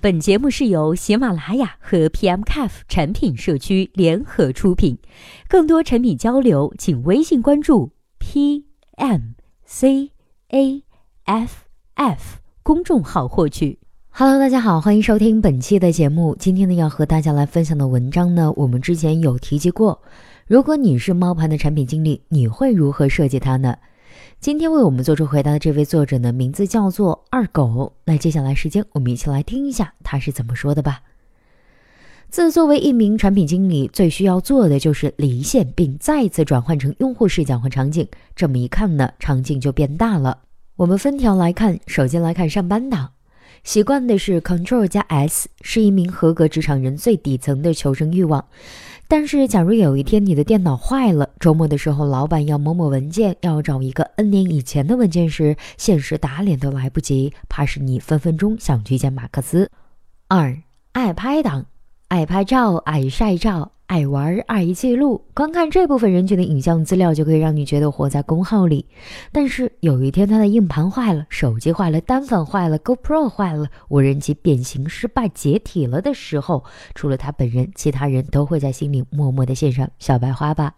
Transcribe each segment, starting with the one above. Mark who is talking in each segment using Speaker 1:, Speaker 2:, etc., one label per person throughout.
Speaker 1: 本节目是由喜马拉雅和 PMCAF 产品社区联合出品，更多产品交流，请微信关注 PMCAFF 公众号获取。Hello，大家好，欢迎收听本期的节目。今天呢，要和大家来分享的文章呢，我们之前有提及过。如果你是猫盘的产品经理，你会如何设计它呢？今天为我们做出回答的这位作者呢，名字叫做二狗。那接下来时间，我们一起来听一下他是怎么说的吧。自作为一名产品经理，最需要做的就是离线，并再次转换成用户视角和场景。这么一看呢，场景就变大了。我们分条来看，首先来看上班党，习惯的是 Control 加 S，是一名合格职场人最底层的求生欲望。但是，假如有一天你的电脑坏了，周末的时候老板要某某文件，要找一个 N 年以前的文件时，现实打脸都来不及，怕是你分分钟想去见马克思。二爱拍党，爱拍照，爱晒照。爱玩爱记录，观看这部分人群的影像资料就可以让你觉得活在公号里。但是有一天他的硬盘坏了，手机坏了，单反坏了，GoPro 坏了，无人机变形失败解体了的时候，除了他本人，其他人都会在心里默默的献上小白花吧。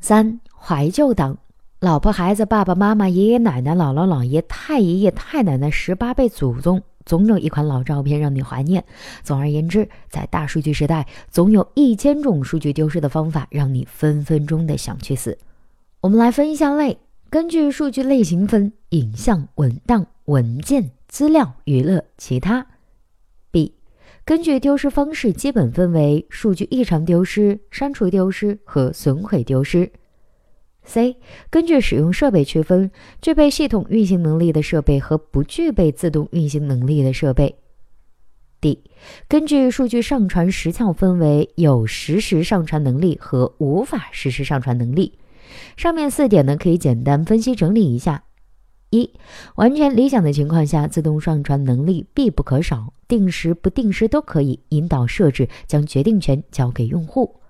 Speaker 1: 三怀旧党，老婆孩子爸爸妈妈爷爷奶奶姥姥姥爷太爷爷太奶奶十八辈祖宗。总有一款老照片让你怀念。总而言之，在大数据时代，总有一千种数据丢失的方法，让你分分钟的想去死。我们来分一下类，根据数据类型分：影像、文档、文件、资料、娱乐、其他。B，根据丢失方式，基本分为数据异常丢失、删除丢失和损毁丢失。C 根据使用设备区分，具备系统运行能力的设备和不具备自动运行能力的设备。D 根据数据上传时效分为有实时上传能力和无法实时上传能力。上面四点呢，可以简单分析整理一下：一、完全理想的情况下，自动上传能力必不可少，定时不定时都可以引导设置，将决定权交给用户。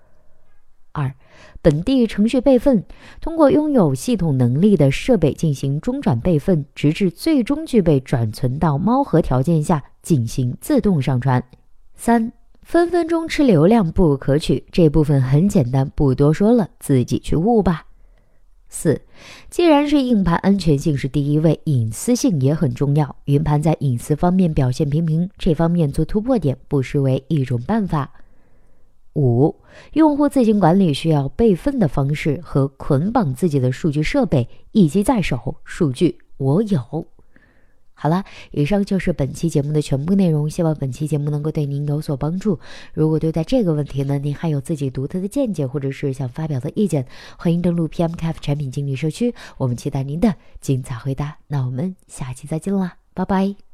Speaker 1: 二、本地程序备份，通过拥有系统能力的设备进行中转备份，直至最终具备转存到猫盒条件下进行自动上传。三、分分钟吃流量不可取，这部分很简单，不多说了，自己去悟吧。四、既然是硬盘，安全性是第一位，隐私性也很重要。云盘在隐私方面表现平平，这方面做突破点，不失为一种办法。五、用户自行管理需要备份的方式和捆绑自己的数据设备，一机在手，数据我有。好了，以上就是本期节目的全部内容，希望本期节目能够对您有所帮助。如果对待这个问题呢，您还有自己独特的见解，或者是想发表的意见，欢迎登录 PMCF 产品经理社区，我们期待您的精彩回答。那我们下期再见啦，拜拜。